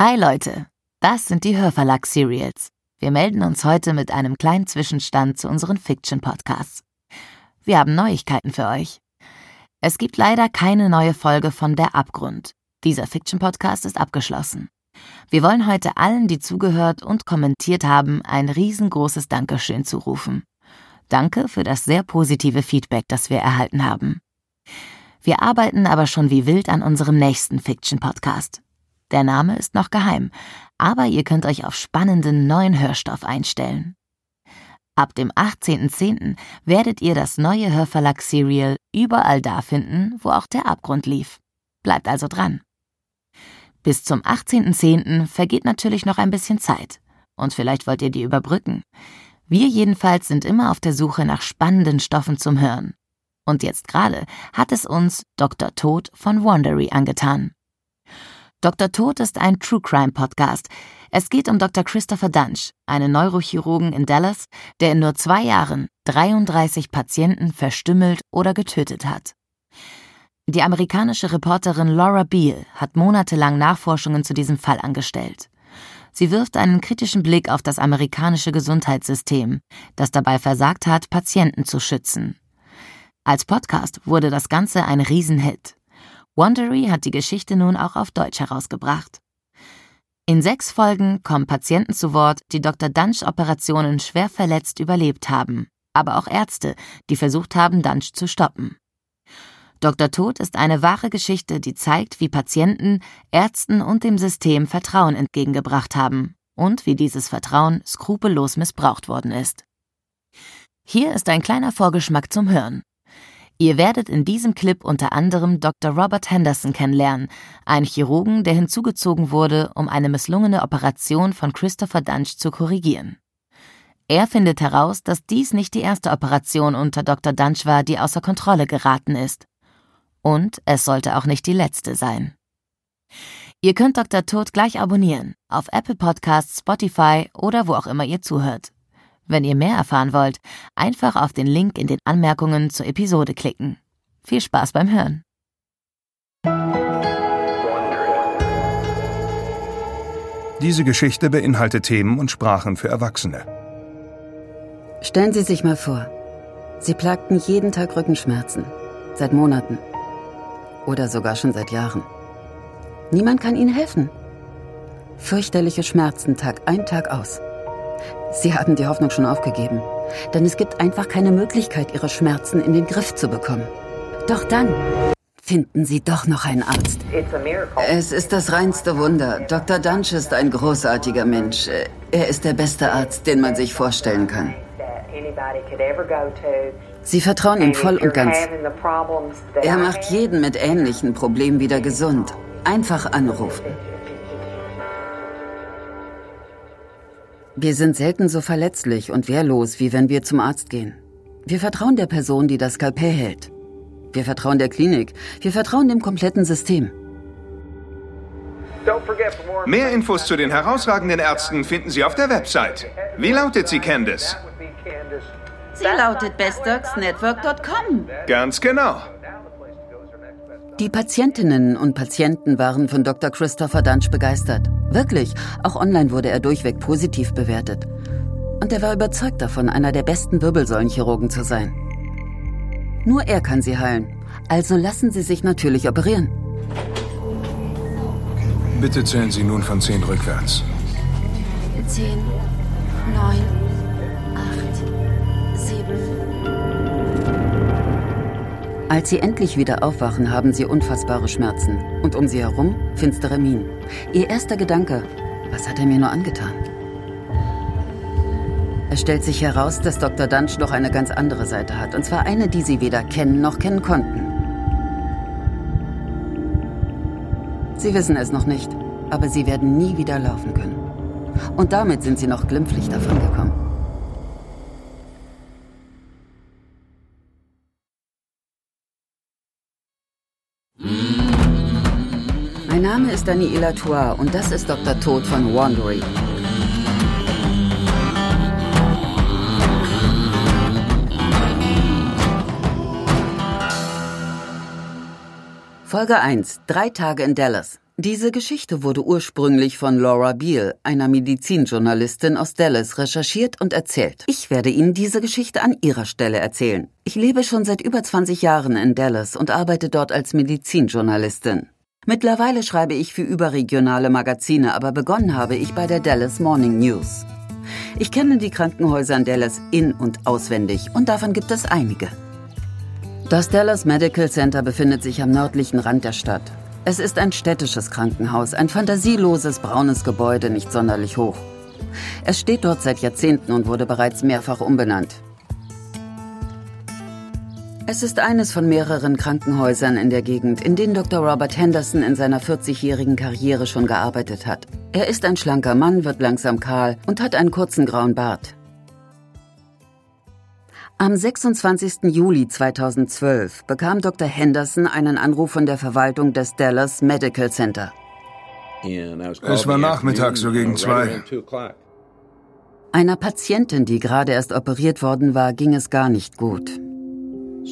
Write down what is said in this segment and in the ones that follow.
Hi Leute, das sind die Hörverlag-Serials. Wir melden uns heute mit einem kleinen Zwischenstand zu unseren Fiction-Podcasts. Wir haben Neuigkeiten für euch. Es gibt leider keine neue Folge von Der Abgrund. Dieser Fiction-Podcast ist abgeschlossen. Wir wollen heute allen, die zugehört und kommentiert haben, ein riesengroßes Dankeschön zurufen. Danke für das sehr positive Feedback, das wir erhalten haben. Wir arbeiten aber schon wie wild an unserem nächsten Fiction-Podcast. Der Name ist noch geheim, aber ihr könnt euch auf spannenden neuen Hörstoff einstellen. Ab dem 18.10. werdet ihr das neue Hörverlag-Serial überall da finden, wo auch der Abgrund lief. Bleibt also dran. Bis zum 18.10. vergeht natürlich noch ein bisschen Zeit. Und vielleicht wollt ihr die überbrücken. Wir jedenfalls sind immer auf der Suche nach spannenden Stoffen zum Hören. Und jetzt gerade hat es uns Dr. Tod von Wandery angetan. Dr. Tod ist ein True Crime Podcast. Es geht um Dr. Christopher Dunch, einen Neurochirurgen in Dallas, der in nur zwei Jahren 33 Patienten verstümmelt oder getötet hat. Die amerikanische Reporterin Laura Beale hat monatelang Nachforschungen zu diesem Fall angestellt. Sie wirft einen kritischen Blick auf das amerikanische Gesundheitssystem, das dabei versagt hat, Patienten zu schützen. Als Podcast wurde das Ganze ein Riesenhit. Wandery hat die Geschichte nun auch auf Deutsch herausgebracht. In sechs Folgen kommen Patienten zu Wort, die Dr. Dunch Operationen schwer verletzt überlebt haben, aber auch Ärzte, die versucht haben, Dunch zu stoppen. Dr. Tod ist eine wahre Geschichte, die zeigt, wie Patienten, Ärzten und dem System Vertrauen entgegengebracht haben und wie dieses Vertrauen skrupellos missbraucht worden ist. Hier ist ein kleiner Vorgeschmack zum Hören. Ihr werdet in diesem Clip unter anderem Dr. Robert Henderson kennenlernen, einen Chirurgen, der hinzugezogen wurde, um eine misslungene Operation von Christopher Dunch zu korrigieren. Er findet heraus, dass dies nicht die erste Operation unter Dr. Dunch war, die außer Kontrolle geraten ist. Und es sollte auch nicht die letzte sein. Ihr könnt Dr. Tod gleich abonnieren, auf Apple Podcasts, Spotify oder wo auch immer ihr zuhört. Wenn ihr mehr erfahren wollt, einfach auf den Link in den Anmerkungen zur Episode klicken. Viel Spaß beim Hören. Diese Geschichte beinhaltet Themen und Sprachen für Erwachsene. Stellen Sie sich mal vor, Sie plagten jeden Tag Rückenschmerzen. Seit Monaten. Oder sogar schon seit Jahren. Niemand kann Ihnen helfen. Fürchterliche Schmerzen Tag ein, Tag aus. Sie haben die Hoffnung schon aufgegeben. Denn es gibt einfach keine Möglichkeit, Ihre Schmerzen in den Griff zu bekommen. Doch dann finden Sie doch noch einen Arzt. Es ist das reinste Wunder. Dr. Dunch ist ein großartiger Mensch. Er ist der beste Arzt, den man sich vorstellen kann. Sie vertrauen ihm voll und ganz. Er macht jeden mit ähnlichen Problemen wieder gesund. Einfach anrufen. Wir sind selten so verletzlich und wehrlos, wie wenn wir zum Arzt gehen. Wir vertrauen der Person, die das Skalpell hält. Wir vertrauen der Klinik. Wir vertrauen dem kompletten System. Mehr Infos zu den herausragenden Ärzten finden Sie auf der Website. Wie lautet sie, Candice? Sie lautet bestdogsnetwork.com. Ganz genau. Die Patientinnen und Patienten waren von Dr. Christopher Dunch begeistert. Wirklich, auch online wurde er durchweg positiv bewertet. Und er war überzeugt davon, einer der besten Wirbelsäulenchirurgen zu sein. Nur er kann sie heilen. Also lassen Sie sich natürlich operieren. Bitte zählen Sie nun von 10 rückwärts. 10, 9, Als sie endlich wieder aufwachen, haben sie unfassbare Schmerzen. Und um sie herum finstere Minen. Ihr erster Gedanke, was hat er mir nur angetan? Es stellt sich heraus, dass Dr. Dunch noch eine ganz andere Seite hat. Und zwar eine, die sie weder kennen noch kennen konnten. Sie wissen es noch nicht, aber sie werden nie wieder laufen können. Und damit sind sie noch glimpflich davongekommen. Ist Daniela Tour und das ist Dr. Tod von Wandery. Folge 1. Drei Tage in Dallas. Diese Geschichte wurde ursprünglich von Laura Beale, einer Medizinjournalistin aus Dallas, recherchiert und erzählt. Ich werde Ihnen diese Geschichte an Ihrer Stelle erzählen. Ich lebe schon seit über 20 Jahren in Dallas und arbeite dort als Medizinjournalistin. Mittlerweile schreibe ich für überregionale Magazine, aber begonnen habe ich bei der Dallas Morning News. Ich kenne die Krankenhäuser in Dallas in- und auswendig und davon gibt es einige. Das Dallas Medical Center befindet sich am nördlichen Rand der Stadt. Es ist ein städtisches Krankenhaus, ein fantasieloses braunes Gebäude, nicht sonderlich hoch. Es steht dort seit Jahrzehnten und wurde bereits mehrfach umbenannt. Es ist eines von mehreren Krankenhäusern in der Gegend, in denen Dr. Robert Henderson in seiner 40-jährigen Karriere schon gearbeitet hat. Er ist ein schlanker Mann, wird langsam kahl und hat einen kurzen grauen Bart. Am 26. Juli 2012 bekam Dr. Henderson einen Anruf von der Verwaltung des Dallas Medical Center. Es war nachmittags, so gegen zwei. Einer Patientin, die gerade erst operiert worden war, ging es gar nicht gut.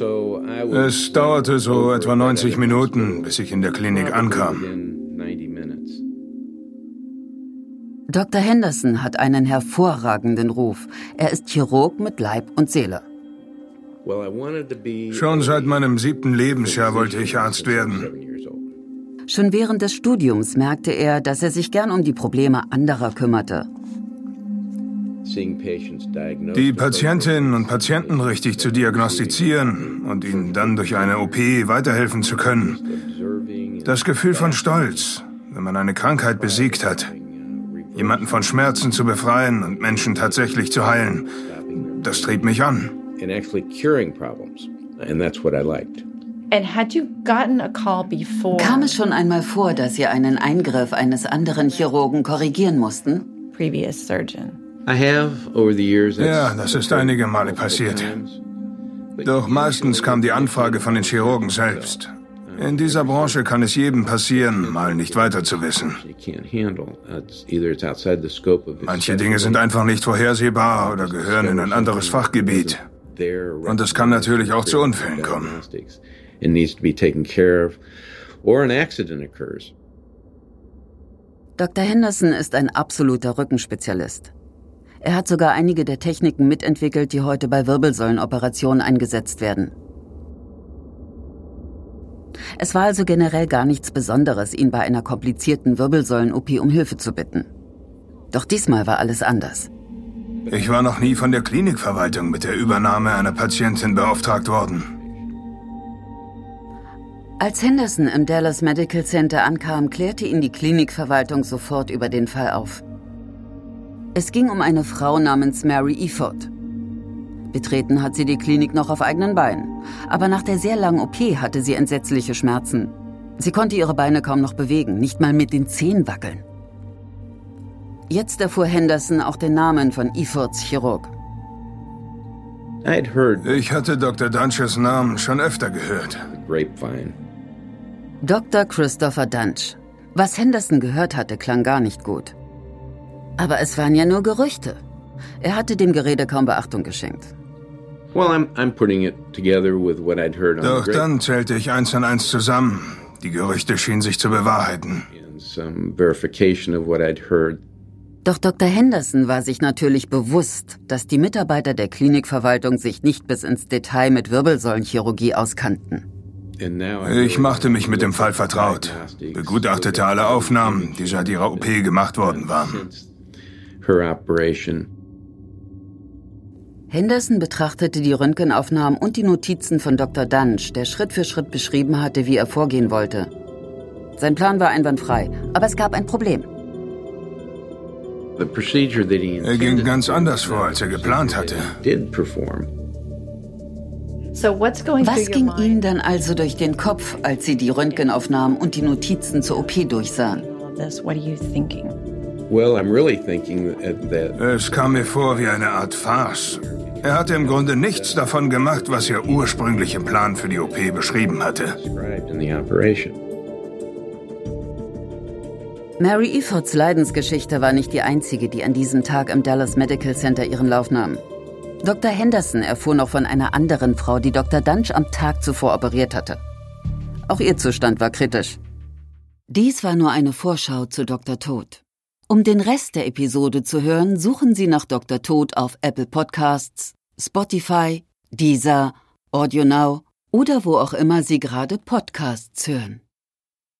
Es dauerte so etwa 90 Minuten, bis ich in der Klinik ankam. Dr. Henderson hat einen hervorragenden Ruf. Er ist Chirurg mit Leib und Seele. Schon seit meinem siebten Lebensjahr wollte ich Arzt werden. Schon während des Studiums merkte er, dass er sich gern um die Probleme anderer kümmerte. Die Patientinnen und Patienten richtig zu diagnostizieren und ihnen dann durch eine OP weiterhelfen zu können. Das Gefühl von Stolz, wenn man eine Krankheit besiegt hat. Jemanden von Schmerzen zu befreien und Menschen tatsächlich zu heilen, das trieb mich an and actually curing problems. And that's what I liked. And had you gotten a call before? Kam es schon einmal vor, dass Sie einen Eingriff eines anderen Chirurgen korrigieren mussten? Previous surgeon. I have over the years. Ja, das ist einige Male passiert. Doch meistens kam die Anfrage von den Chirurgen selbst. In dieser Branche kann es jedem passieren, mal nicht weiter zu wissen. Manche Dinge sind einfach nicht vorhersehbar oder gehören in ein anderes Fachgebiet. Und es kann natürlich auch zu Unfällen kommen. Dr. Henderson ist ein absoluter Rückenspezialist. Er hat sogar einige der Techniken mitentwickelt, die heute bei Wirbelsäulenoperationen eingesetzt werden. Es war also generell gar nichts Besonderes, ihn bei einer komplizierten Wirbelsäulen-OP um Hilfe zu bitten. Doch diesmal war alles anders. Ich war noch nie von der Klinikverwaltung mit der Übernahme einer Patientin beauftragt worden. Als Henderson im Dallas Medical Center ankam, klärte ihn die Klinikverwaltung sofort über den Fall auf. Es ging um eine Frau namens Mary Eford. Betreten hat sie die Klinik noch auf eigenen Beinen, aber nach der sehr langen OP hatte sie entsetzliche Schmerzen. Sie konnte ihre Beine kaum noch bewegen, nicht mal mit den Zehen wackeln. Jetzt erfuhr Henderson auch den Namen von Efords Chirurg. Ich hatte Dr. Dunches Namen schon öfter gehört. Dr. Christopher Dunch. Was Henderson gehört hatte, klang gar nicht gut. Aber es waren ja nur Gerüchte. Er hatte dem Gerede kaum Beachtung geschenkt. Doch dann zählte ich eins und eins zusammen. Die Gerüchte schienen sich zu bewahrheiten. some verification of what I'd heard doch Dr. Henderson war sich natürlich bewusst, dass die Mitarbeiter der Klinikverwaltung sich nicht bis ins Detail mit Wirbelsäulenchirurgie auskannten. Ich machte mich mit dem Fall vertraut, begutachtete alle Aufnahmen, die seit ihrer OP gemacht worden waren. Henderson betrachtete die Röntgenaufnahmen und die Notizen von Dr. Dunch, der Schritt für Schritt beschrieben hatte, wie er vorgehen wollte. Sein Plan war einwandfrei, aber es gab ein Problem. Er ging ganz anders vor, als er geplant hatte. Was ging Ihnen dann also durch den Kopf, als Sie die Röntgenaufnahmen und die Notizen zur OP durchsahen? Es kam mir vor wie eine Art Farce. Er hatte im Grunde nichts davon gemacht, was er ursprünglich im Plan für die OP beschrieben hatte. Mary Effords Leidensgeschichte war nicht die einzige, die an diesem Tag im Dallas Medical Center ihren Lauf nahm. Dr. Henderson erfuhr noch von einer anderen Frau, die Dr. Dunch am Tag zuvor operiert hatte. Auch ihr Zustand war kritisch. Dies war nur eine Vorschau zu Dr. Tod. Um den Rest der Episode zu hören, suchen Sie nach Dr. Tod auf Apple Podcasts, Spotify, Deezer, AudioNow oder wo auch immer Sie gerade Podcasts hören.